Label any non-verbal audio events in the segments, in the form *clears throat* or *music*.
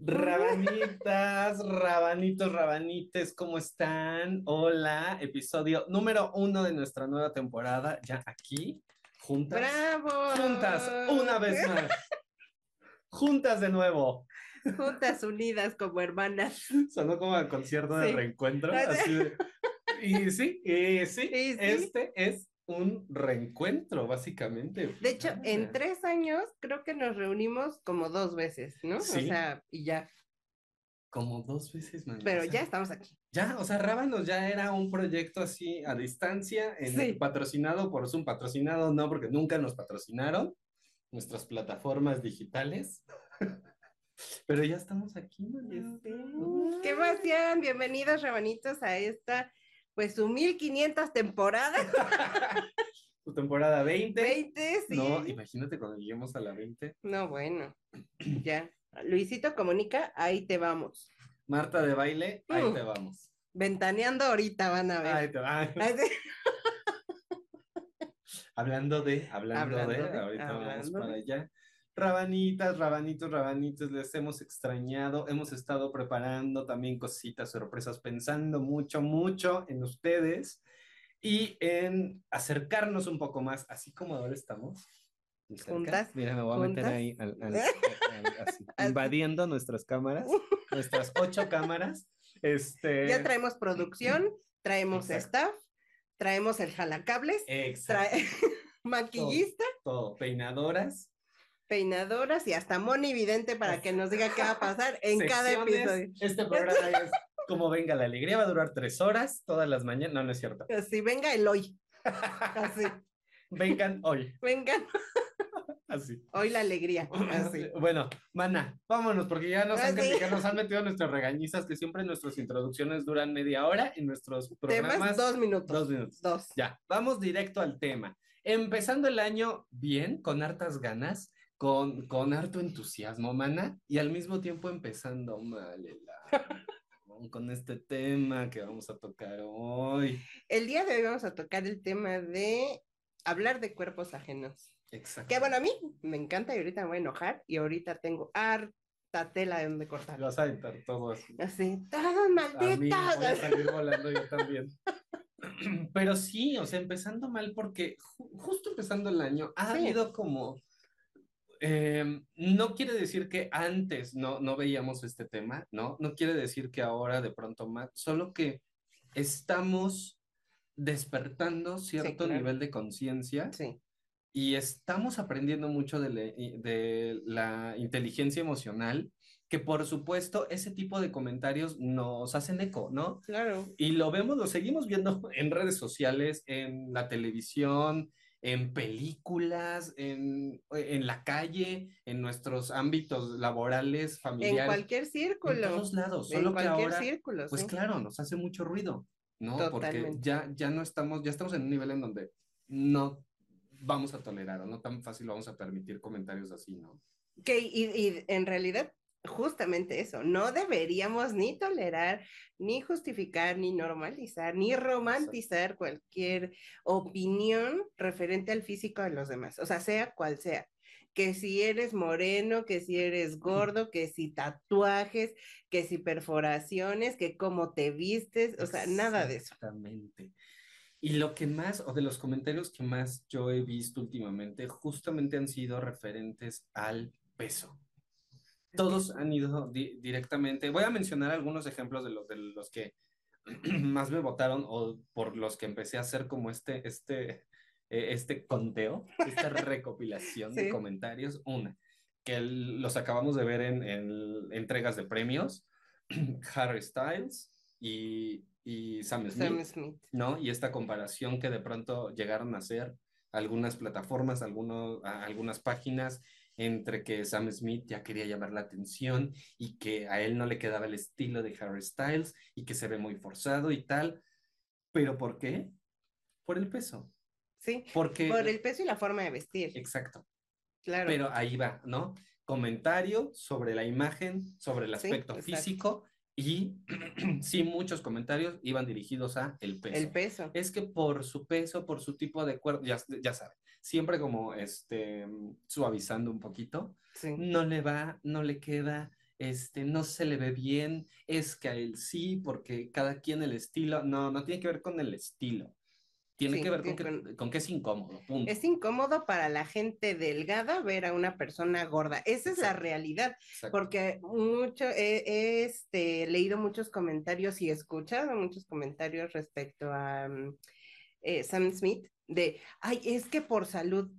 Rabanitas, rabanitos, rabanites, ¿cómo están? Hola, episodio número uno de nuestra nueva temporada, ya aquí, juntas. ¡Bravo! Juntas, una vez más. juntas de nuevo. Juntas unidas como hermanas. Sonó como el concierto de Sí. reencuentro. así de- Y sí, y sí, *laughs* Y sí. este es un reencuentro, básicamente. De hecho, en tres años creo que nos reunimos como dos veces, ¿no? Sí. O sea, y ya. Como dos veces más. Pero ya estamos aquí. Ya, o sea, Rábanos ya era un proyecto así a distancia, en- Sí. patrocinado por Zoom, patrocinado no, porque nunca nos patrocinaron nuestras plataformas digitales. *laughs* Pero ya estamos aquí, María. ¡Qué emoción! Bienvenidos, rabanitos, a esta, pues, su 1500 temporada. *laughs* Tu temporada 20. 20, sí. No, imagínate cuando lleguemos a la 20. No, bueno, ya. Luisito comunica, ahí te vamos. Marta de baile, ahí Mm. te vamos. Ventaneando ahorita van a ver. Ahí te va. *laughs* Hablando de, hablando, Hablando de, de, ahorita vamos hablando para de. allá. Rabanitas, rabanitos, rabanitos, les hemos extrañado, hemos estado preparando también cositas, sorpresas, pensando mucho, mucho en ustedes y en acercarnos un poco más, así como ahora estamos. Juntas, Mira, me voy a meter ahí, al- al- *laughs* al- así, invadiendo nuestras cámaras, *laughs* nuestras ocho cámaras. Este, Ya traemos producción, *clears throat* traemos Exacto. staff, traemos el jalacables, trae *laughs* maquillista, todo, peinadoras. Peinadoras y hasta Moni Vidente para que nos diga qué va a pasar en cada episodio. Este programa es como venga la alegría, va a durar tres horas, todas las mañanas. No, no es cierto. Así, venga el hoy. Así, Vengan hoy, venga *laughs* así. hoy la alegría. Así. *laughs* Bueno, mana, vámonos, porque ya nos, han, Así. criticado, nos han metido nuestras regañizas, que siempre nuestras introducciones duran media hora y nuestros programas Temas, dos minutos. dos minutos. Dos. Ya, vamos directo al tema. Empezando el año bien, con hartas ganas, con, con harto entusiasmo, mana, y al mismo tiempo empezando mal el año, con este tema que vamos a tocar hoy. El día de hoy vamos a tocar el tema de hablar de cuerpos ajenos. Exacto. Que bueno, a mí me encanta y ahorita me voy a enojar y ahorita tengo harta tela de donde cortar. Vas a aventar todo así. Así, A mí malditos. voy a salir volando yo también. *clears throat* Pero sí, o sea, empezando mal porque ju- justo empezando el año ha Sí. habido como... eh, no quiere decir que antes no, no veíamos este tema, ¿no? No quiere decir que ahora de pronto más, solo que estamos despertando cierto claro. nivel de conciencia Sí, y estamos aprendiendo mucho de, le- de la inteligencia emocional, que por supuesto ese tipo de comentarios nos hacen eco, ¿no? claro. Y lo vemos, lo seguimos viendo *laughs* en redes sociales, en la televisión, en películas, en, en la calle, en nuestros ámbitos laborales, En familiares, cualquier en círculo. todos lados, En solo que cualquier ahora, círculo, pues sí. claro, nos hace mucho ruido, ¿no? Porque Totalmente. ya, ya no estamos, ya estamos en un nivel en donde no vamos a tolerar o no tan fácil vamos a permitir comentarios así, ¿no? Que, y, y en realidad, justamente eso, no deberíamos ni tolerar, ni justificar, ni normalizar, ni romantizar cualquier opinión referente al físico de los demás, o sea, sea cual sea. Que si eres moreno, que si eres gordo, que si tatuajes, que si perforaciones, que cómo te vistes, o sea, nada de eso. Exactamente. Y lo que más, o de los comentarios que más yo he visto últimamente, justamente han sido referentes al peso. Todos han ido di- directamente. Voy a mencionar algunos ejemplos de los, de los que *clears throat* más me votaron o por los que empecé a hacer como este, este, eh, este conteo, esta *laughs* recopilación de Sí. comentarios. Una, que los acabamos de ver en, en entregas de premios, *clears throat* Harry Styles y, y Sam Smith. Sam Smith. ¿no? Y esta comparación que de pronto llegaron a hacer algunas plataformas, algunos, algunas páginas, entre que Sam Smith ya quería llamar la atención y que a él no le quedaba el estilo de Harry Styles y que se ve muy forzado y tal. ¿Pero por qué? Por el peso. Sí, Porque... por el peso y la forma de vestir, Exacto. claro. Pero ahí va, ¿no? Comentario sobre la imagen, sobre el aspecto físico y *clears throat* sí, muchos comentarios iban dirigidos a el peso. el peso. Es que por su peso, por su tipo de cuerpo, ya, ya saben, siempre como este, suavizando un poquito, Sí. no le va, no le queda, este, no se le ve bien, es que a él sí, porque cada quien el estilo, no, no tiene que ver con el estilo. Tiene Sí, que ver con tiene que, con que es incómodo, punto. Es incómodo para la gente delgada ver a una persona gorda. Esa es la realidad, Exacto. porque mucho, he, he, este, leído muchos comentarios y escuchado muchos comentarios respecto a mm, eh, Sam Smith de, ay, es que por salud,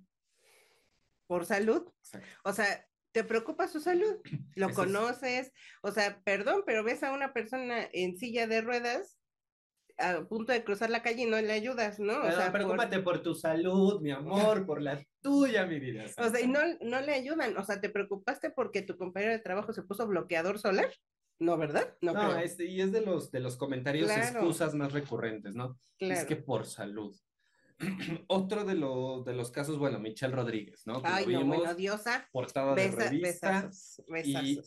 por salud, Exacto. o sea, te preocupa su salud, lo Eso es- conoces, o sea, perdón, pero ves a una persona en silla de ruedas a punto de cruzar la calle y no le ayudas, ¿no? O sea, preocúpate por tu salud, mi amor, por la tuya, mi vida. O sea, y no, no le ayudan. O sea, ¿te preocupaste porque tu compañero de trabajo se puso bloqueador solar? No, ¿verdad? No, No, creo. este, y es de los, de los comentarios, Claro. excusas más recurrentes, ¿no? Es Claro. que por salud. *clears throat* Otro de, los de los casos, bueno, Michelle Rodríguez, ¿no? Que lo Ay, no, bueno, diosa. portada de revista. besazos, besazos. Y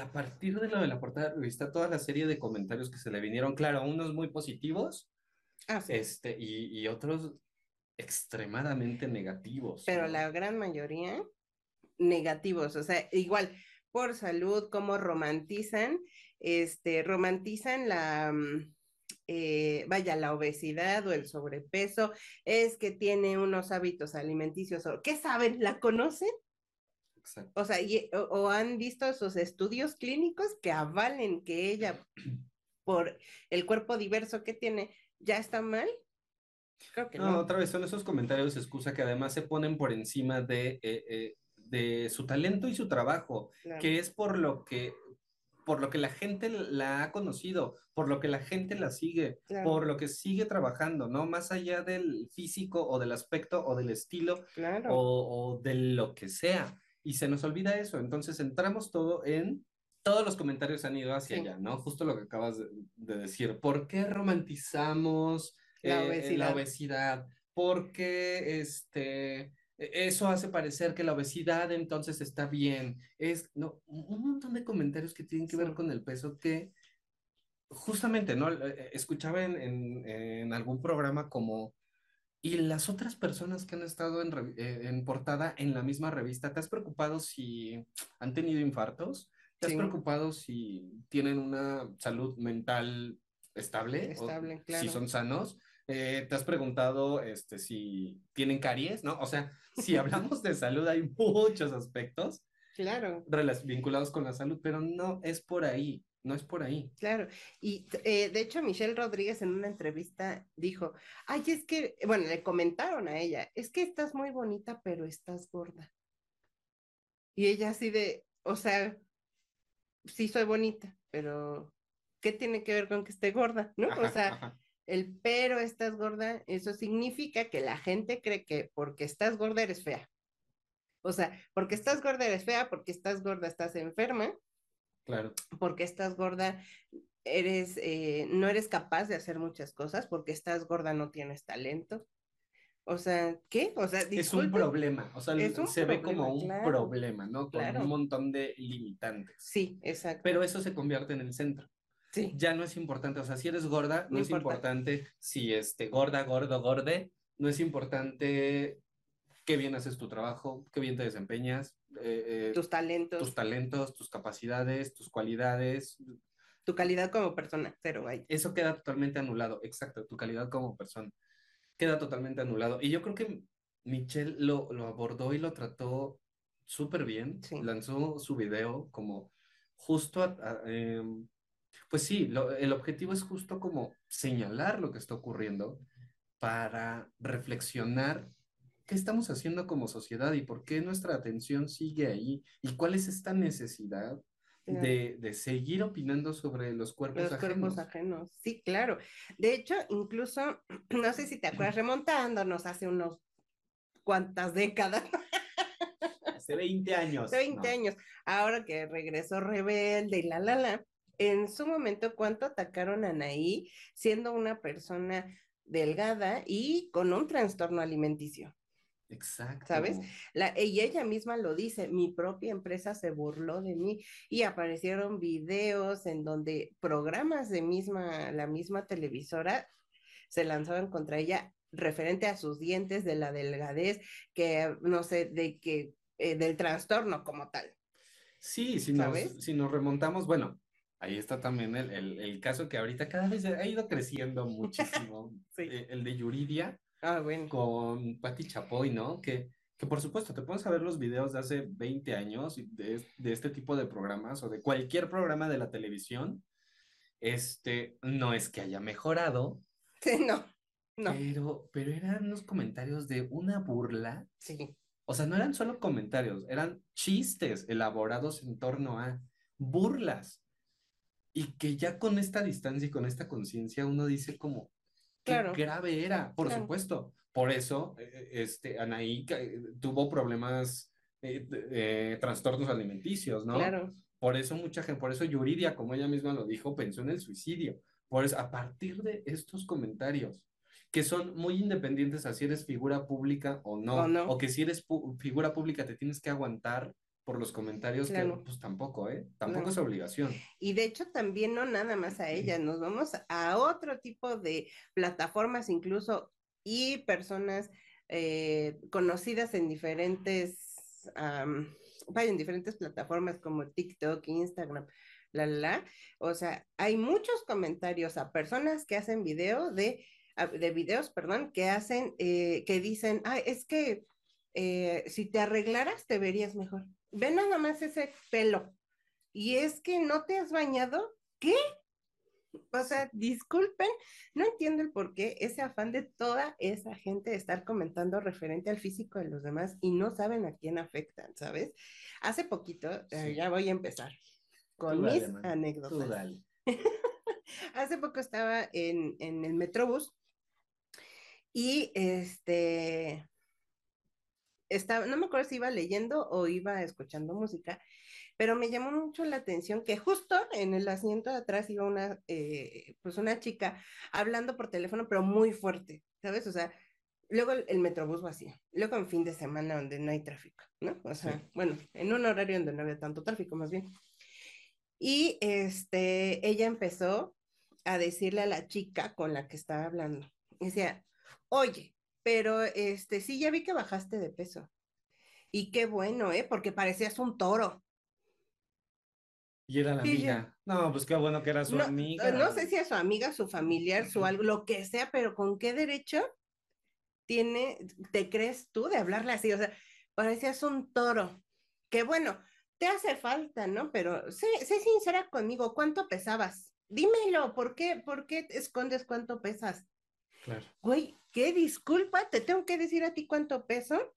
a partir de lo de la portada de revista, toda la serie de comentarios que se le vinieron, claro, unos muy positivos, Ah, sí. este, y, y otros extremadamente negativos. Pero ¿no? la gran mayoría negativos. O sea, igual, por salud, cómo romantizan, este, romantizan la, mm, eh, vaya, la obesidad o el sobrepeso, es que tiene unos hábitos alimenticios. ¿Qué saben? ¿La conocen? Exacto. O sea, y- o, o han visto sus estudios clínicos que avalen que ella, *clears throat* por el cuerpo diverso que tiene, ya está mal. Creo que No, no. otra vez son esos comentarios excusa que además se ponen por encima de, eh, eh, de su talento y su trabajo, que es por lo que, por lo que la gente la ha conocido, por lo que la gente la sigue, Claro. por lo que sigue trabajando, ¿no? Más allá del físico o del aspecto o del estilo Claro. o, o de lo que sea. Y se nos olvida eso. Entonces entramos todo en, todos los comentarios han ido hacia Sí. allá, ¿no? Justo lo que acabas de, de decir. ¿Por qué romantizamos La eh, la obesidad. obesidad? ¿Por qué este, e- eso hace parecer que la obesidad entonces está bien? Es, no, un montón de comentarios que tienen que ver Sí. con el peso que justamente, ¿no? Eh, Escuchaba en, en- en algún programa como, y las otras personas que han estado en, eh, en portada en la misma revista, ¿te has preocupado si han tenido infartos? ¿Te has Sí. preocupado si tienen una salud mental estable? ¿O Estable, Si claro. son sanos. Eh, ¿te has preguntado este, si tienen caries? ¿No? O sea, si hablamos de salud, hay muchos aspectos *laughs* Claro. vinculados con la salud, pero no es por ahí, no es por ahí. Claro, y eh, de hecho Michelle Rodríguez en una entrevista dijo, ay, es que, bueno, le comentaron a ella, es que estás muy bonita, pero estás gorda. Y ella así de, o sea, sí soy bonita, pero ¿qué tiene que ver con que esté gorda? ¿No? o sea, ajá. el pero estás gorda, eso significa que la gente cree que porque estás gorda eres fea. O sea, porque estás gorda eres fea, porque estás gorda estás enferma, Claro. porque estás gorda, eres, eh, no eres capaz de hacer muchas cosas, porque estás gorda no tienes talento. O sea, ¿qué? O sea, Es un problema, o sea, se ve como problema, un claro. problema, ¿no? Con Claro. un montón de limitantes. Sí, exacto. Pero eso se convierte en el centro. sí, Ya no es importante, o sea, si eres gorda, no, No es importa. importante si este gorda, gordo, gorde, no es importante qué bien haces tu trabajo, qué bien te desempeñas, eh, eh, tus talentos, tus talentos, tus capacidades, tus cualidades, tu calidad como persona, cero, vaya. eso queda totalmente anulado, exacto, tu calidad como persona queda totalmente anulado. Y yo creo que Michelle lo, lo abordó y lo trató súper bien, Sí. lanzó su video como justo, a- a- em, pues sí, lo- el objetivo es justo como señalar lo que está ocurriendo para reflexionar qué estamos haciendo como sociedad y por qué nuestra atención sigue ahí y cuál es esta necesidad Claro. de, de seguir opinando sobre los cuerpos Los ajenos. cuerpos ajenos, sí, claro. De hecho, incluso, *clears throat* no sé si te acuerdas, remontándonos hace unos cuantas décadas, *laughs* Hace 20 años. hace 20 No. años, ahora que regresó rebelde y la, la, la, en su momento, ¿cuánto atacaron a Anaí siendo una persona delgada y con un trastorno alimenticio? Exacto. ¿Sabes? La, y ella misma lo dice, mi propia empresa se burló de mí y aparecieron videos en donde programas de misma, la misma televisora se lanzaban contra ella referente a sus dientes, de la delgadez, que no sé, de que, eh, del trastorno como tal. Sí, si nos, si nos remontamos, bueno, ahí está también el, el, el, caso que ahorita cada vez ha ido creciendo *laughs* muchísimo, eh, el de Yuridia ah, bueno. con Patti Chapoy, ¿no? Que, que por supuesto te pones a ver los videos de hace 20 años de, de este tipo de programas o de cualquier programa de la televisión, este, no es que haya mejorado. *laughs* Sí, no, no. Pero, pero eran unos comentarios de una burla. Sí. O sea, no eran solo comentarios, eran chistes elaborados en torno a burlas. Y que ya con esta distancia y con esta conciencia uno dice como, qué grave era, por supuesto. Por eso, eh, eh, este, Anaí eh, tuvo problemas, trastornos alimenticios, ¿no? Claro. Por eso mucha gente, por eso Yuridia, como ella misma lo dijo, pensó en el suicidio. Por eso, a partir de estos comentarios, que son muy independientes a si eres figura pública o no, o, que si eres figura pública te tienes que aguantar por los comentarios, que pues tampoco, ¿eh? Tampoco es obligación. Y de hecho también no nada más a ella, nos vamos a otro tipo de plataformas incluso y personas eh, conocidas en diferentes, vaya, en diferentes plataformas como TikTok, Instagram, la, la, la. O sea, hay muchos comentarios a personas que hacen video de de videos, perdón, que hacen, eh, que dicen, ah, es que eh, si te arreglaras te verías mejor. Ve nada más ese pelo. Y es que no te has bañado. ¿Qué? O sea, disculpen, no entiendo el por qué ese afán de toda esa gente de estar comentando referente al físico de los demás y no saben a quién afectan, ¿sabes? Hace poquito, eh, ya voy a empezar con mis anécdotas. *laughs* Hace poco estaba en, en el Metrobús y este, estaba, no me acuerdo si iba leyendo o iba escuchando música, pero me llamó mucho la atención que justo en el asiento de atrás iba una, eh, pues una chica hablando por teléfono, pero muy fuerte, ¿sabes? O sea, luego el, metrobús vacío, luego en fin de semana donde no hay tráfico, ¿no? O sea, bueno, en un horario donde no había tanto tráfico más bien. Y este, ella empezó a decirle a la chica con la que estaba hablando, decía, Oye, pero este, sí, ya vi que bajaste de peso. Y qué bueno, ¿eh? Porque parecías un toro. Y era la amiga. No, pues qué bueno que era su amiga. No sé si es su amiga, su familiar, su algo, lo que sea, pero ¿con qué derecho tiene, te crees tú de hablarle así? O sea, parecías un toro. Qué bueno, te hace falta, ¿no? Pero sé, sé sincera conmigo, ¿cuánto pesabas? Dímelo, ¿por qué, por qué escondes cuánto pesas? Claro. Güey, ¿qué disculpa? ¿Te tengo que decir a ti cuánto peso?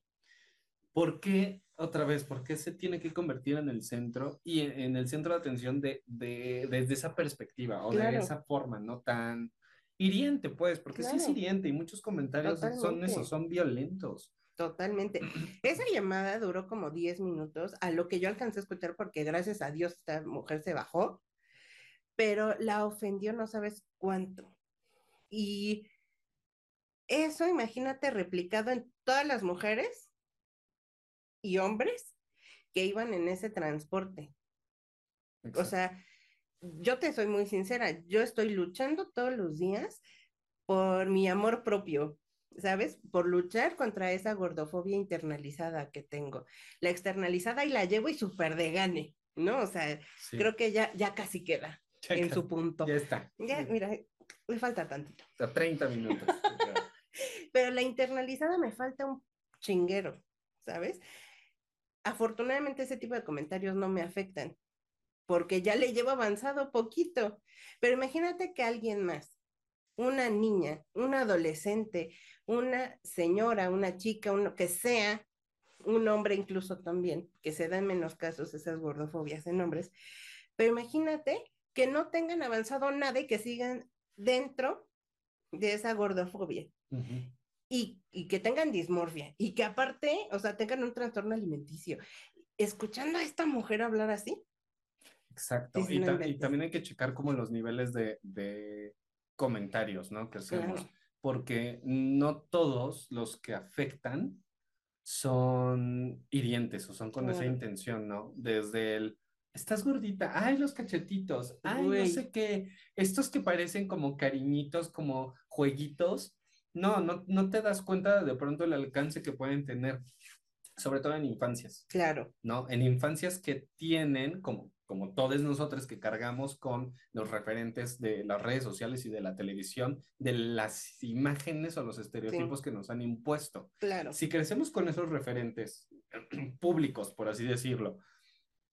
¿Por qué, otra vez, por qué se tiene que convertir en el centro y en, el centro de atención de, desde esa perspectiva o de esa forma, no tan hiriente, pues, porque sí es hiriente y muchos comentarios son esos, son violentos. Totalmente. *clears throat* Esa llamada duró como 10 minutos, a lo que yo alcancé a escuchar porque gracias a Dios esta mujer se bajó, pero la ofendió no sabes cuánto. Y eso, imagínate, replicado en todas las mujeres y hombres que iban en ese transporte. O sea, yo te soy muy sincera, yo estoy luchando todos los días por mi amor propio, ¿sabes? Por luchar contra esa gordofobia internalizada que tengo. La externalizada y la llevo y súper de gane, ¿no? O sea, creo que ya, ya casi queda en su punto. Ya está. Ya, mira, me falta tantito. O 30 minutos. Pero la internalizada me falta un chinguero, ¿sabes? Afortunadamente ese tipo de comentarios no me afectan, porque ya le llevo avanzado poquito, pero imagínate que alguien más, una niña, un adolescente, una señora, una chica, uno que sea, un hombre incluso también, que se da en menos casos esas gordofobias en hombres, pero imagínate que no tengan avanzado nada y que sigan dentro de esa gordofobia y, que tengan dismorfia y que aparte, o sea, tengan un trastorno alimenticio. Escuchando a esta mujer hablar así. Exacto. Y, también hay que checar como los niveles de, comentarios, ¿no? Que hacemos. Porque no todos los que afectan son hirientes o son con esa intención, ¿no? Desde el, estás gordita, ay, los cachetitos, ay, no sé qué, estos que parecen como cariñitos, como jueguitos, no, no, no te das cuenta de pronto el alcance que pueden tener. sobre todo en infancias, Claro, ¿no? En infancias que tienen, como, como todos nosotros que cargamos con los referentes de las redes sociales y de la televisión, de las imágenes o los estereotipos que nos han impuesto. claro. Si crecemos con esos referentes *clears throat* públicos, por así decirlo,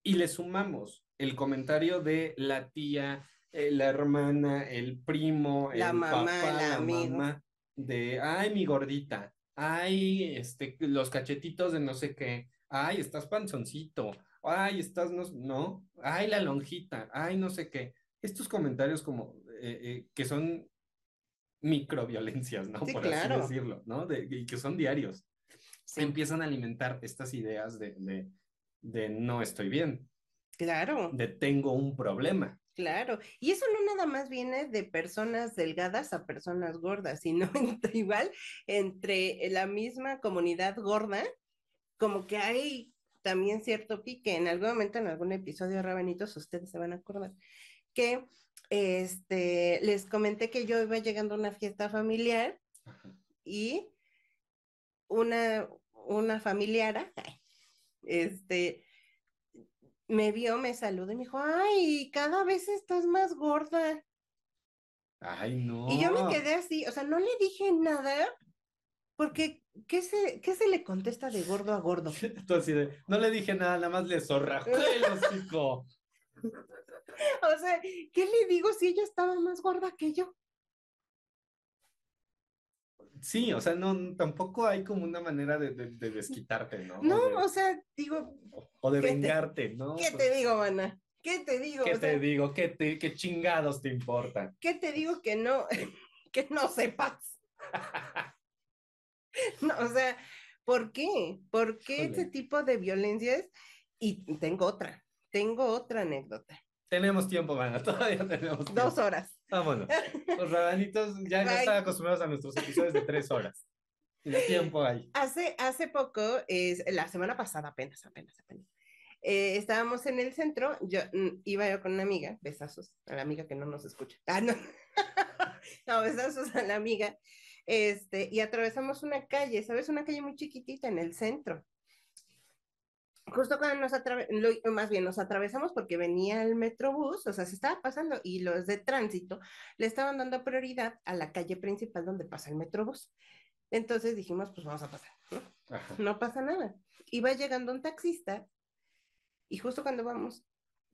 y le sumamos el comentario de la tía, eh, la hermana, el primo, La el mamá, papá, la amigo. mamá, de, ay, mi gordita, ay, este, los cachetitos de no sé qué, ay, estás panzoncito, ay, estás, no, no, ay, la lonjita, ay, no sé qué. Estos comentarios como eh, eh, que son microviolencias, ¿no? Sí, por claro. así decirlo, ¿no? De- y que son diarios Sí, empiezan a alimentar estas ideas de, de, de no estoy bien, claro, de tengo un problema. Claro. Y eso no nada más viene de personas delgadas a personas gordas, sino *laughs* entre- igual entre la misma comunidad gorda, como que hay también cierto pique. En algún momento, en algún episodio de Rabanitos, ustedes se van a acordar que este, les comenté que yo iba llegando a una fiesta familiar y una, una familiara, este, me vio, me saludó y me dijo, ay, cada vez estás más gorda. Ay, no. Y yo me quedé así, o sea, no le dije nada, porque ¿qué se, qué se le contesta de gordo a gordo? *laughs* Tú así de, no le dije nada, nada más le zorrajé el *laughs* hocico. O sea, ¿qué le digo si ella estaba más gorda que yo? Sí, o sea, no, tampoco hay como una manera de, de- de desquitarte, ¿no? No, o de, o sea, digo, o de ¿qué te- vengarte, ¿no? ¿qué te digo, mana? ¿Qué te digo? ¿Qué O sea, te digo? ¿Qué, te, ¿Qué chingados te importa? ¿qué te digo que no, *laughs* que no sepas? *laughs* No, o sea, ¿por qué? ¿Por qué Híjole. este tipo de violencias? Y tengo otra, tengo otra anécdota. Tenemos tiempo, mana, *laughs* todavía tenemos tiempo. Dos horas. Vámonos. Los rabanitos ya, ya están acostumbrados a nuestros episodios de tres horas. Y de tiempo hay. Hace, hace poco, es, la semana pasada apenas, apenas, apenas. eh, estábamos en el centro, yo mm, iba yo con una amiga, besazos a la amiga que no nos escucha. *laughs* Ah, no. no, besazos a la amiga. Este, y atravesamos una calle, ¿sabes? Una calle muy chiquitita en el centro. Justo cuando nos atravesamos, más bien nos atravesamos porque venía el metrobús, o sea, se estaba pasando y los de tránsito le estaban dando prioridad a la calle principal donde pasa el metrobús. Entonces dijimos, pues vamos a pasar, ¿no? Ajá. no pasa nada. Iba llegando un taxista y justo cuando vamos,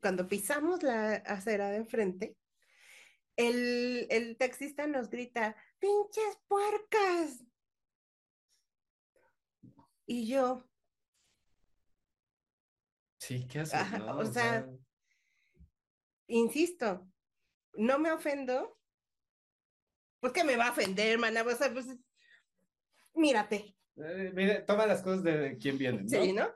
cuando pisamos la acera de enfrente, el, el taxista nos grita, pinches puercas. Y yo, Sí, ¿qué haces? No? o sea, insisto, no me ofendo. ¿Por qué me va a ofender, mana? O sea, pues, mírate. eh, mire, toma las cosas de quién viene, ¿no? Sí, ¿no?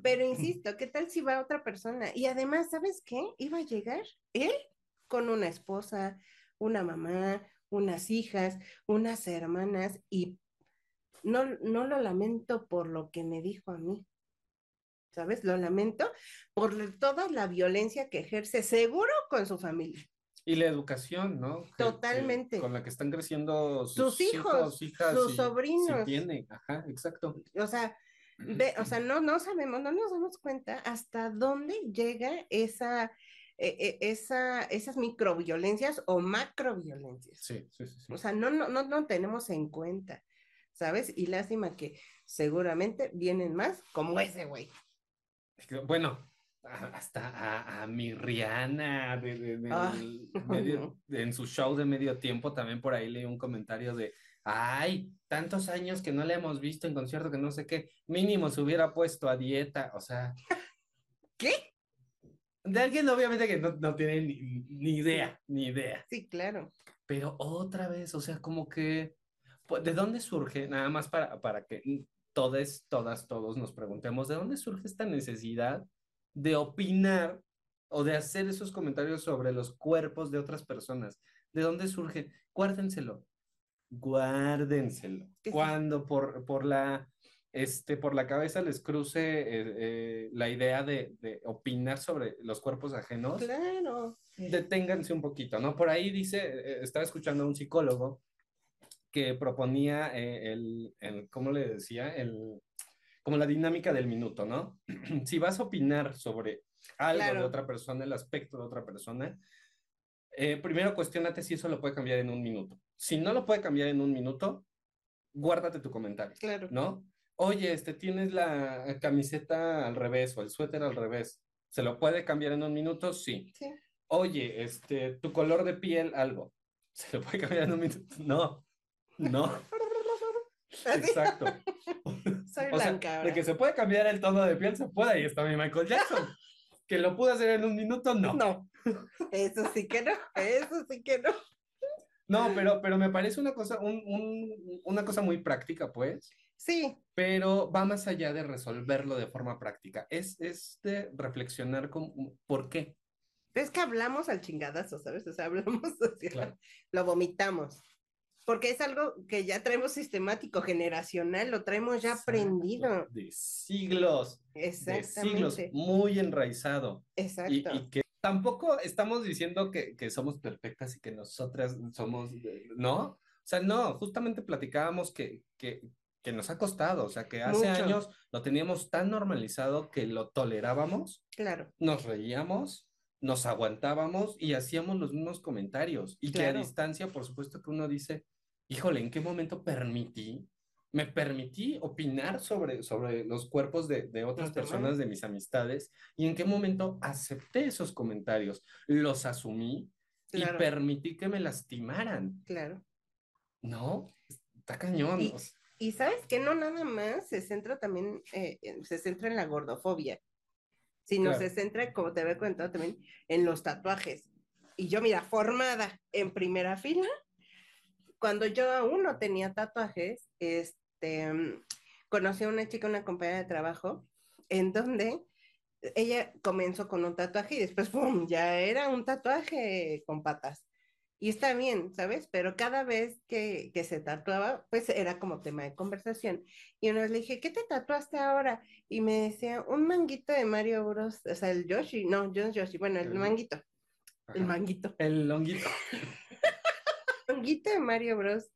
Pero insisto, ¿qué tal si va otra persona? Y además, ¿sabes qué? Iba a llegar él con una esposa, una mamá, unas hijas, unas hermanas, y no, no lo lamento por lo que me dijo a mí. ¿Sabes? Lo lamento por toda la violencia que ejerce, seguro con su familia. Y la educación, ¿no? Que- que- Totalmente. con la que están creciendo sus, Sus hijos, hijas, sus si- sobrinos. Si tiene, ajá, exacto. O sea, ve, o sea, no, no sabemos, no nos damos cuenta hasta dónde llega esa, eh, eh, esa, esas microviolencias o macroviolencias. Sí, sí, sí. sí. O sea, no, no, no, no tenemos en cuenta, ¿sabes? Y lástima que seguramente vienen más como ese güey. Bueno, hasta a, a mi Rihanna de- de- Ah. medio- *laughs* en su show de medio tiempo también por ahí leí un comentario de, ay, tantos años que no le hemos visto en concierto que no sé qué, mínimo se hubiera puesto a dieta, o sea, *laughs* ¿Qué? de alguien obviamente que no, no tiene ni, ni idea, ni idea, Sí, claro. pero otra vez, o sea, como que, ¿de dónde surge? Nada más para, para que todas, todas, todos nos preguntemos, ¿de dónde surge esta necesidad de opinar o de hacer esos comentarios sobre los cuerpos de otras personas? ¿De dónde surge? Guárdenselo, guárdenselo. Cuando por, por la... Este, por la cabeza les cruce eh, eh, la idea de, de opinar sobre los cuerpos ajenos, Claro. deténganse un poquito, ¿no? Por ahí dice, eh, estaba escuchando a un psicólogo que proponía eh, el, el, ¿cómo le decía? El, como la dinámica del minuto, ¿no? *clears throat* si vas a opinar sobre algo de Claro. otra persona, el aspecto de otra persona, eh, primero cuestionate si eso lo puede cambiar en un minuto. Si no lo puede cambiar en un minuto, guárdate tu comentario, Claro. ¿no? Oye, este, tienes la camiseta al revés o el suéter al revés. ¿Se lo puede cambiar en un minuto? Sí. Sí. Oye, este, tu color de piel, algo. ¿Se lo puede cambiar en un minuto? *laughs* No. No. *laughs* Exacto. *laughs* soy O sea, blanca de ahora. que se puede cambiar el tono de piel, se puede. Ahí está mi Michael Jackson. *laughs* Que lo pudo hacer en un minuto, no. No, eso sí que no, eso sí que no. No, pero, pero me parece una cosa, un- un- una cosa muy práctica, pues. Sí, Pero va más allá de resolverlo de forma práctica. Es, es de reflexionar con por qué. es que hablamos al chingadazo, ¿sabes? O sea, hablamos así, Claro. lo vomitamos. Porque es algo que ya traemos sistemático, generacional, lo traemos ya aprendido. De siglos. De siglos. Exactamente. Muy enraizado. Exacto. Y, y que tampoco estamos diciendo que, que somos perfectas y que nosotras somos, ¿no? O sea, no, justamente platicábamos que, que, que nos ha costado, o sea, que hace Mucho. años lo teníamos tan normalizado que lo tolerábamos, Claro, nos reíamos, nos aguantábamos y hacíamos los mismos comentarios. Y que a distancia, por supuesto que uno dice, híjole, ¿en qué momento permití? Me permití opinar sobre, sobre los cuerpos de, de otras personas, de mis amistades, y en qué momento acepté esos comentarios, los asumí Claro. y permití que me lastimaran. claro. No, está cañón. Y- Y sabes que no nada más se centra también, eh, se centra en la gordofobia, sino Claro. se centra, como te había comentado también, en los tatuajes. Y yo, mira, formada en primera fila, cuando yo aún no tenía tatuajes, este, mm, conocí a una chica, una compañera de trabajo, en donde ella comenzó con un tatuaje y después, ¡pum!, ya era un tatuaje con patas. Y está bien, ¿sabes? Pero cada vez que, que se tatuaba, pues era como tema de conversación. Y una vez le dije, ¿qué te tatuaste ahora? Y me decía, un manguito de Mario Bros. O sea, el Yoshi, no, no Yoshi, bueno, el El- manguito, el ajá. manguito, El longuito. *laughs* de Mario Bros.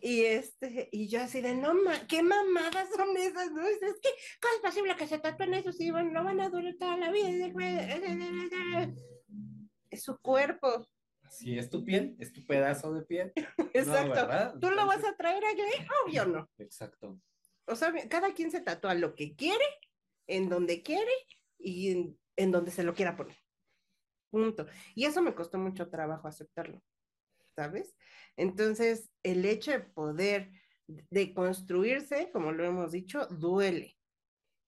Y este, y yo así de, no, ma, ¿qué mamadas son esas? No, es, que, ¿cómo es posible que se tatúen eso si bueno, no van a durar toda la vida? Es su cuerpo, Si es tu piel, es tu pedazo de piel. *laughs* Exacto. ¿Tú lo vas a traer a Obvio no. Exacto. O sea, cada quien se tatúa lo que quiere, en donde quiere y en, en donde se lo quiera poner. Punto. Y eso me costó mucho trabajo aceptarlo, ¿sabes? Entonces, el hecho de poder de construirse, como lo hemos dicho, duele.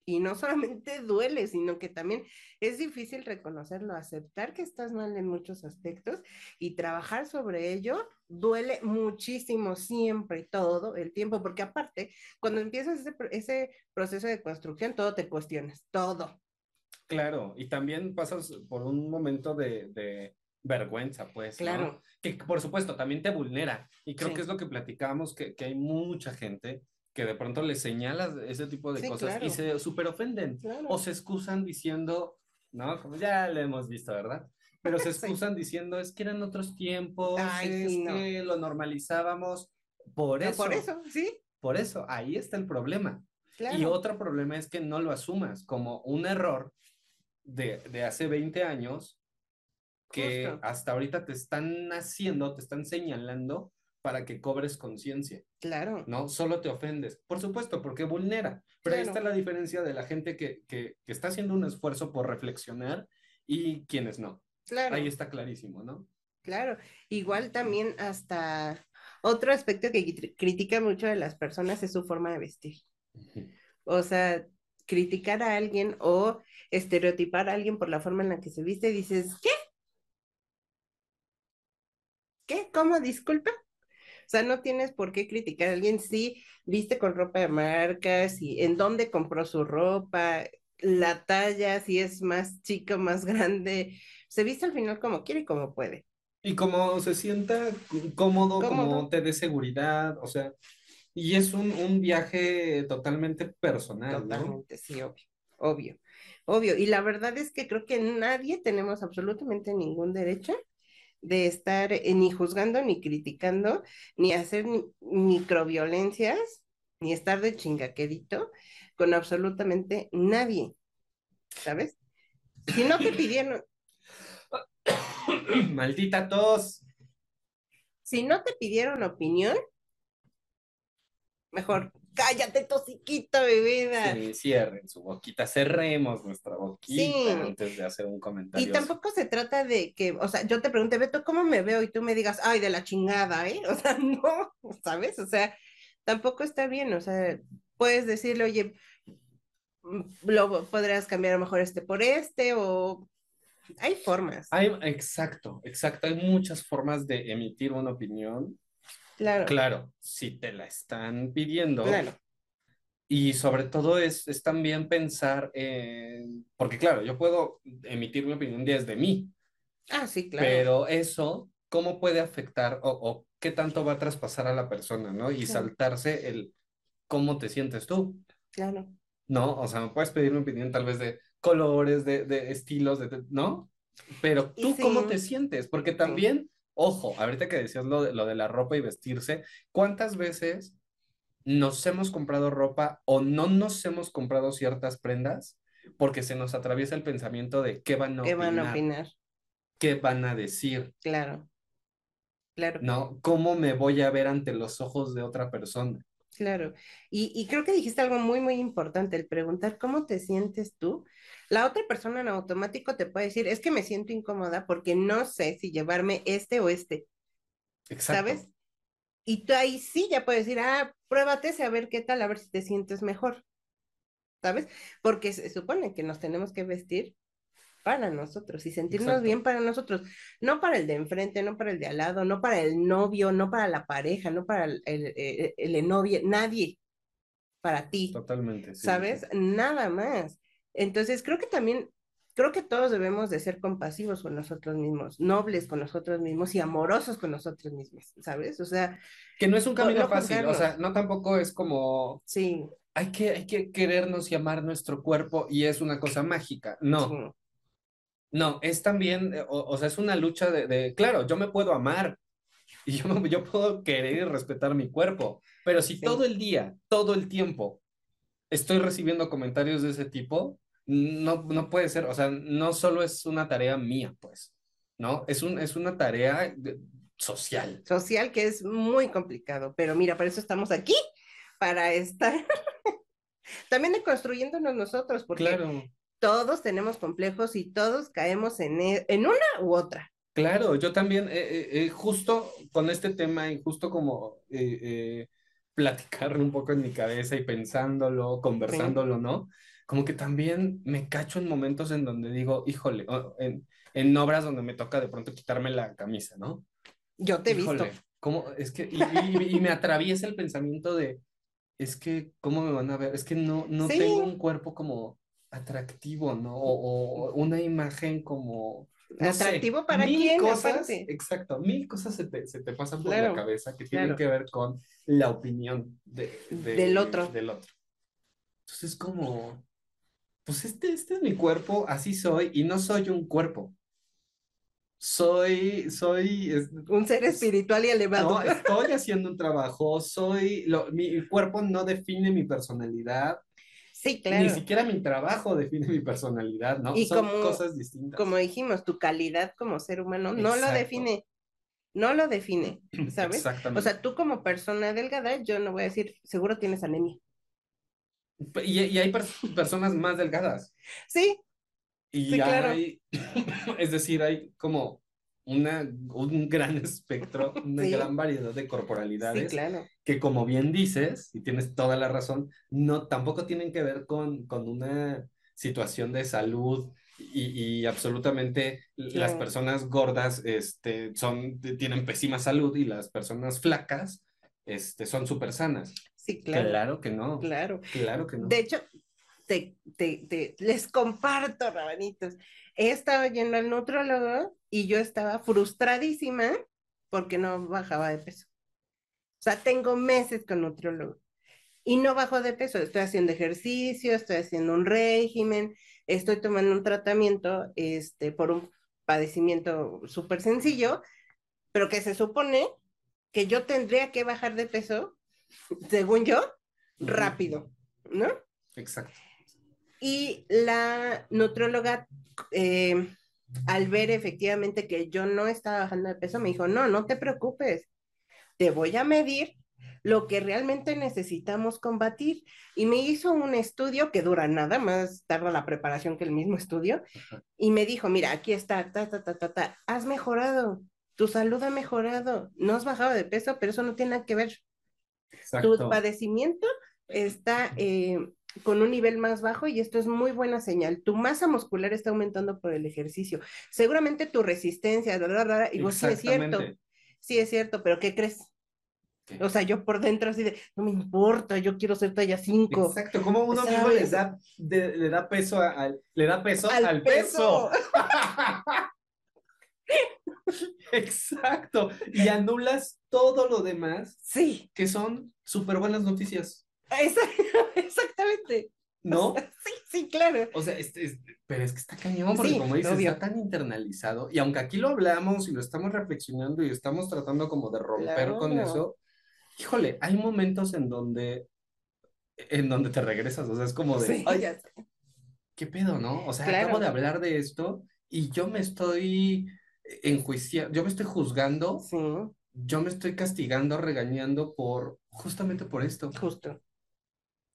Y no solamente *laughs* duele, sino que también es difícil reconocerlo, aceptar que estás mal en muchos aspectos y trabajar sobre ello duele muchísimo siempre, todo el tiempo, porque aparte, cuando empiezas ese, pro- ese proceso de construcción, todo te cuestionas, todo. Claro, y también pasas por un momento de vergüenza, pues, ¿no? Claro. Que por supuesto también te vulnera. Y creo Sí. que es lo que platicábamos, que, que hay mucha gente que de pronto le señalas ese tipo de Sí, cosas claro. y se super ofenden Claro. o se excusan diciendo, ¿no? Como ya lo hemos visto, ¿verdad? Pero se *laughs* Sí. excusan diciendo, es que eran otros tiempos, Ay, es sí, no. que lo normalizábamos. Por No, eso, Por eso, sí, por eso, ahí está el problema. claro. Y otro problema es que no lo asumas como un error de, de hace 20 años que Justo. hasta ahorita te están haciendo, te están señalando para que cobres conciencia, Claro. ¿no? Solo te ofendes, por supuesto, porque vulnera. Pero ahí está la diferencia de la gente que, que, que está haciendo un esfuerzo por reflexionar y quienes no. Claro. Ahí está clarísimo, ¿no? Claro, igual también hasta otro aspecto que cri- critica mucho de las personas es su forma de vestir. O sea, criticar a alguien o estereotipar a alguien por la forma en la que se viste, dices, ¿qué? ¿Qué? ¿Cómo? Disculpa. O sea, no tienes por qué criticar a alguien si viste con ropa de marca, si en dónde compró su ropa, la talla, si es más chica, más *laughs* grande. Se viste al final como quiere y como puede. Y como se sienta cómodo, como te dé seguridad, o sea, y es un, un viaje totalmente personal, ¿no? Totalmente, sí, obvio, obvio, obvio. Y la verdad es que creo que nadie tenemos absolutamente ningún derecho de estar eh, ni juzgando, ni criticando, ni hacer ni- microviolencias, ni estar de chingaquerito con absolutamente nadie, ¿sabes? Si no te pidieron... *coughs* Maldita tos. Si no te pidieron opinión, mejor cállate, tosiquito, mi vida. Sí, cierren su boquita, cerremos nuestra boquita antes de hacer un comentario. Y tampoco se trata de que, o sea, yo te pregunte, Beto, ¿cómo me veo? Y tú me digas, ay, de la chingada, ¿eh? *laughs* O sea, no, ¿sabes? O sea, tampoco está bien, o sea, puedes decirle, oye, mm, lo podrías cambiar a lo mejor este por este, o hay formas. Hay, exacto, exacto, hay muchas formas de emitir una opinión Claro. Claro, si te la están pidiendo. Claro. Y sobre todo es, es también pensar en, porque claro, yo puedo emitir mi opinión desde mí. Ah, sí, claro. Pero eso, ¿cómo puede afectar o, o qué tanto va a traspasar a la persona, ¿no? Y saltarse el cómo te sientes tú. Claro. No, o sea, me puedes pedir mi opinión tal vez de colores, de, de estilos, de, ¿no? Pero tú cómo te sientes, porque también Ojo, ahorita que decías lo de, lo de la ropa y vestirse, ¿cuántas veces nos hemos comprado ropa o no nos hemos comprado ciertas prendas porque se nos atraviesa el pensamiento de qué van a ¿Qué opinar? van a opinar? ¿Qué van a decir? Claro. Claro. ¿No? ¿Cómo me voy a ver ante los ojos de otra persona? Claro. Y, y creo que dijiste algo muy, muy importante, el preguntar cómo te sientes tú la otra persona en automático te puede decir, es que me siento incómoda porque no sé si llevarme este o este. Exacto. ¿Sabes? Y tú ahí sí ya puedes decir, ah, pruébate a ver qué tal, a ver si te sientes mejor. ¿Sabes? Porque se supone que nos tenemos que vestir para nosotros y sentirnos bien para nosotros, no para el de enfrente, no para el de al lado, no para el novio, no para la pareja, no para el, el, el, novio, nadie, para ti. Totalmente. ¿Sabes? Nada más. Entonces, creo que también, creo que todos debemos de ser compasivos con nosotros mismos, nobles con nosotros mismos y amorosos con nosotros mismos, ¿sabes? O sea... Que no es un camino fácil, o sea, no tampoco es como... Sí. Hay que, hay que querernos y amar nuestro cuerpo y es una cosa mágica, no. No, es también, eh, o, sea, es una lucha de, claro, yo me puedo amar *laughs* y yo, yo puedo querer y respetar mi cuerpo, pero si todo el día, todo el tiempo estoy recibiendo comentarios de ese tipo, no, no puede ser, o sea, no solo es una tarea mía, pues, ¿no? Es, un, es una tarea social. Social que es muy complicado, pero mira, para eso estamos aquí, para estar *laughs* también construyéndonos nosotros, porque todos tenemos complejos y todos caemos en, e, en una u otra. Claro, yo también, eh, eh, eh, justo con este tema y justo como platicarlo un poco en mi cabeza y pensándolo, conversándolo, ¿no? Como que también me cacho en momentos en donde digo, híjole, en, en obras donde me toca de pronto quitarme la camisa, ¿no? Yo te he visto. ¿cómo? Es que, y, me atraviesa el pensamiento de, es que, ¿cómo me van a ver? Es que no, no tengo un cuerpo como atractivo, ¿no? O, una imagen como... ¿Atractivo para mil quién? Cosas, exacto, mil cosas se te, se te pasan por la cabeza que tienen que ver con la opinión de, del otro. Del otro. Entonces, como, pues este, este es mi cuerpo, así soy, y no soy un cuerpo. Soy, soy... un ser espiritual y elevado. No, *laughs* estoy haciendo un trabajo, soy, lo, mi cuerpo no define mi personalidad. Sí, claro. Ni siquiera mi trabajo define mi personalidad, ¿no? Y Son cosas distintas. Como dijimos, tu calidad como ser humano no lo define. No lo define, *clears throat* ¿sabes? Exactamente. O sea, tú como persona delgada, yo no voy a decir, seguro tienes anemia. Y, hay personas más delgadas. Sí. Y hay, *laughs* es decir, hay como una, un gran espectro, una gran variedad de corporalidades que como bien dices, y tienes toda la razón, no, tampoco tienen que ver con, con una situación de salud y, absolutamente las personas gordas este, son, tienen pésima salud y las personas flacas este, son súper sanas. Sí, claro. Claro que no. Claro. Claro que no. De hecho, te, te, te, les comparto, rabanitos. He estado yendo al nutrólogo y yo estaba frustradísima porque no bajaba de peso. O sea, tengo meses con nutrólogo y no bajo de peso. Estoy haciendo ejercicio, estoy haciendo un régimen, estoy tomando un tratamiento este, por un padecimiento súper sencillo, pero que se supone que yo tendría que bajar de peso según yo, rápido, ¿no? Exacto. Y la nutróloga, eh, al ver efectivamente que yo no estaba bajando de peso, me dijo, no, no te preocupes, te voy a medir lo que realmente necesitamos combatir. Y me hizo un estudio que dura nada más, tarda la preparación que el mismo estudio, y me dijo, mira, aquí está, ta, ta, ta, ta, ta, has mejorado, tu salud ha mejorado, no has bajado de peso, pero eso no tiene nada que ver. Exacto. Tu padecimiento está eh, con un nivel más bajo y esto es muy buena señal. Tu masa muscular está aumentando por el ejercicio. Seguramente tu resistencia, bla, bla, bla, y vos sí es cierto. Sí es cierto, pero ¿qué crees? ¿Qué? O sea, yo por dentro así de, no me importa, yo quiero ser talla 5. Exacto, como uno mismo le da, de- le da peso a- al, le da peso al, Al peso. peso. *laughs* *laughs* Exacto. Y anulas todo lo demás Sí, que son súper buenas noticias, *laughs* exactamente. ¿no? Sí, sí, claro. O sea, este, este- pero es que está cañón, porque Sí, como dices, obvio. está tan internalizado, y aunque aquí lo hablamos y lo estamos reflexionando y estamos tratando como de romper con Claro. eso, híjole, hay momentos en donde, en donde te regresas, o sea, es como de, Sí, "Ay, ya sé. ¿qué pedo, no? O sea, Claro. acabo de hablar de esto y yo me estoy enjuiciando, yo me estoy juzgando, Sí, yo me estoy castigando, regañando por, justamente por esto, justo.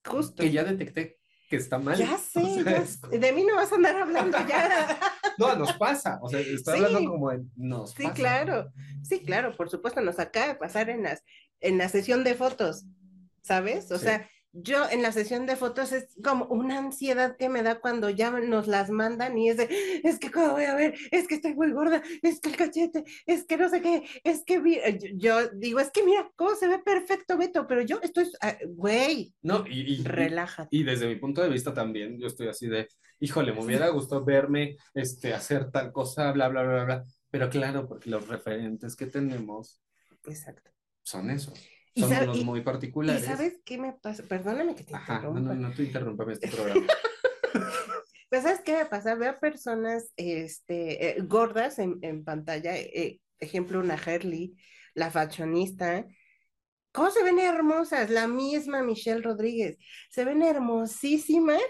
Justo. que ya detecté que está mal. Ya *laughs* sé, O sea, ya es de mí no vas a andar hablando ya. *laughs* No, nos pasa, o sea, estoy Sí. hablando como en nos Sí, pasa. claro, sí, claro, por supuesto, nos acaba de pasar en las, en la sesión de fotos, ¿sabes? O Sí. sea, yo en la sesión de fotos es como una ansiedad que me da cuando ya nos las mandan y es de, es que cómo voy a ver, es que estoy muy gorda, es que el cachete, es que no sé qué, es que eh, yo, digo, es que mira cómo se ve perfecto Beto, pero yo estoy, ah, güey, No, y, y- y- relájate. y desde mi punto de vista también, yo estoy así de, híjole, me hubiera gustado verme, este, hacer tal cosa, bla, bla, bla, bla. Pero claro, porque los referentes que tenemos Exacto. son esos, son sabe- unos y- muy ¿Y sabes qué me pasa? Perdóname que te Ajá, no, interrumpa. no, no te interrumpame este *laughs* programa. Pues, ¿sabes qué me pasa? Veo personas este, eh, gordas en, en pantalla, eh, ejemplo, una Herley, la fashionista. ¿Cómo se ven hermosas? La misma Michelle Rodríguez. Se ven hermosísimas,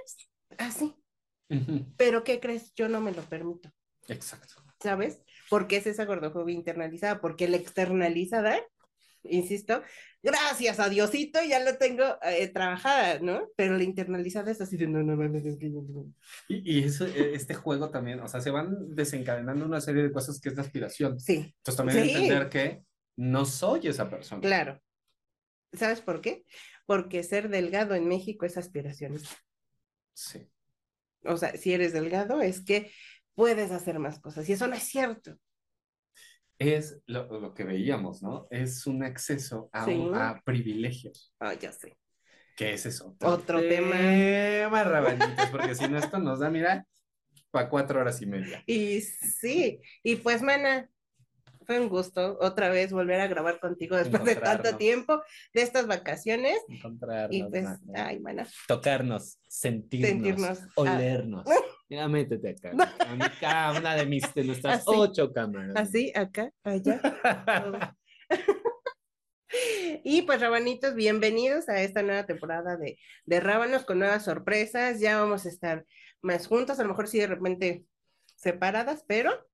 así. Pero ¿qué crees? Yo no me lo permito, Exacto. ¿sabes? Porque es esa gordofobia internalizada, porque la externalizada, insisto, gracias a Diosito ya lo tengo eh, trabajada, ¿no? Pero la internalizada es así de, no, no, no, no, es que yo no". Y, y eso, eh, este juego también, o sea, se van desencadenando una serie de cosas que es la aspiración. Sí, Entonces también Sí. entender que no soy esa persona. Claro. ¿Sabes por qué? Porque ser delgado en México es aspiracionista. Sí. O sea, si eres delgado es que puedes hacer más cosas y eso no es cierto. Es lo, lo que veíamos, ¿no? Es un acceso a, Sí. a privilegios. Ah, ya sé. que es eso? Otro tema. Tema, rabanitos, porque si no, esto nos da, mira, para cuatro horas y media. Y sí, y pues, mana, fue un gusto otra vez volver a grabar contigo después de tanto tiempo de estas vacaciones. Encontrarnos, Y pues, mana. ay, mana, tocarnos, sentirnos, Sentirnos. Ah. *laughs* Ya métete acá. A mi ca- una de mis de nuestras Así. ocho cámaras. así, acá, allá. *laughs* Y pues, rabanitos, bienvenidos a esta nueva temporada de, de Rábanos con nuevas sorpresas. Ya vamos a estar más juntas, a lo mejor sí de repente separadas, pero,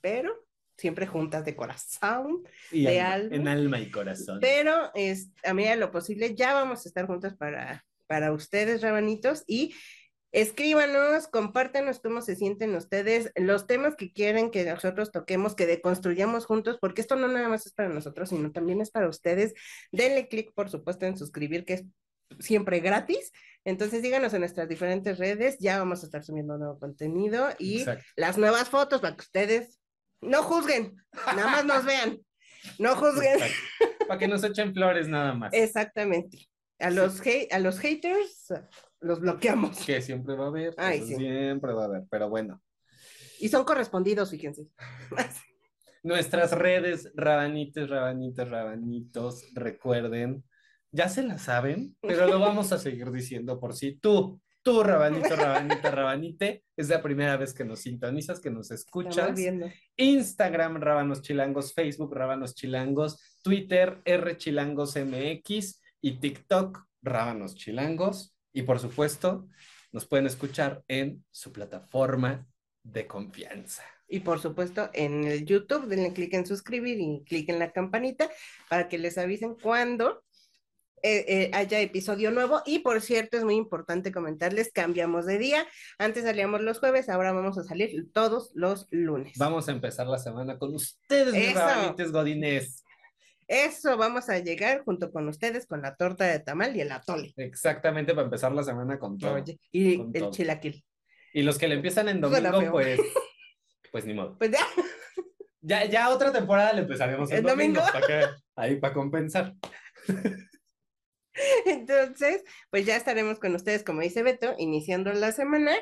pero siempre juntas de corazón. Y de alma, alma. en alma y corazón. Pero es, a medida de lo posible, ya vamos a estar juntos para, para ustedes, rabanitos. Y escríbanos, compártanos cómo se sienten ustedes, los temas que quieren que nosotros toquemos, que deconstruyamos juntos, porque esto no nada más es para nosotros, sino también es para ustedes. Denle clic, por supuesto, en suscribir, que es siempre gratis. Entonces, díganos en nuestras diferentes redes, ya vamos a estar subiendo nuevo contenido y Exacto. las nuevas fotos para que ustedes no juzguen, nada más nos vean. No juzguen. Para que nos echen flores nada más. Exactamente. A los, hate- a los haters los bloqueamos. Que siempre va a haber. Ay, sí. Siempre va a haber. Pero bueno. Y son correspondidos, fíjense. *laughs* Nuestras redes, rabanitos, rabanitos, rabanitos, recuerden, ya se la saben, pero lo vamos a seguir diciendo por si tú, tú, rabanito, rabanita, rabanite, es la primera vez que nos sintonizas, que nos escuchas. viendo. Instagram, Rábanos Chilangos, Facebook, Rábanos Chilangos, Twitter, R Chilangos MX y TikTok, Rábanos Chilangos. Y por supuesto, nos pueden escuchar en su plataforma de confianza. Y por supuesto, en el YouTube, denle clic en suscribir y clic en la campanita para que les avisen cuando eh, eh, haya episodio nuevo. Y por cierto, es muy importante comentarles, cambiamos de día. Antes salíamos los jueves, ahora vamos a salir todos los lunes. Vamos a empezar la semana con ustedes, mis godines. Eso, vamos a llegar junto con ustedes con la torta de tamal y el atole. Exactamente, para empezar la semana con todo. Oye, y Con el todo. chilaquil. Y los que le empiezan en domingo, pues, pues ni modo. Pues ya, Ya, ya otra temporada le empezaremos el ¿El domingo. domingo? ¿para qué? Ahí, para compensar. *laughs* entonces, pues ya estaremos con ustedes, como dice Beto, iniciando la semana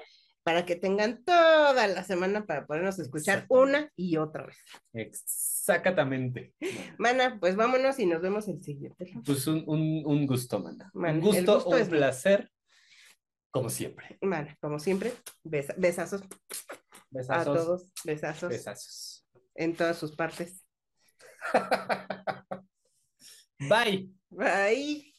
para que tengan toda la semana para podernos escuchar una y otra vez. Exactamente. Mana, pues vámonos y nos vemos el siguiente. Pues un, un, un gusto, mana. Man, un gusto, gusto un es placer, como siempre. Mana, como siempre, besa- besazos Besazos. a todos, besazos Besazos. en todas sus partes. *laughs* Bye. Bye.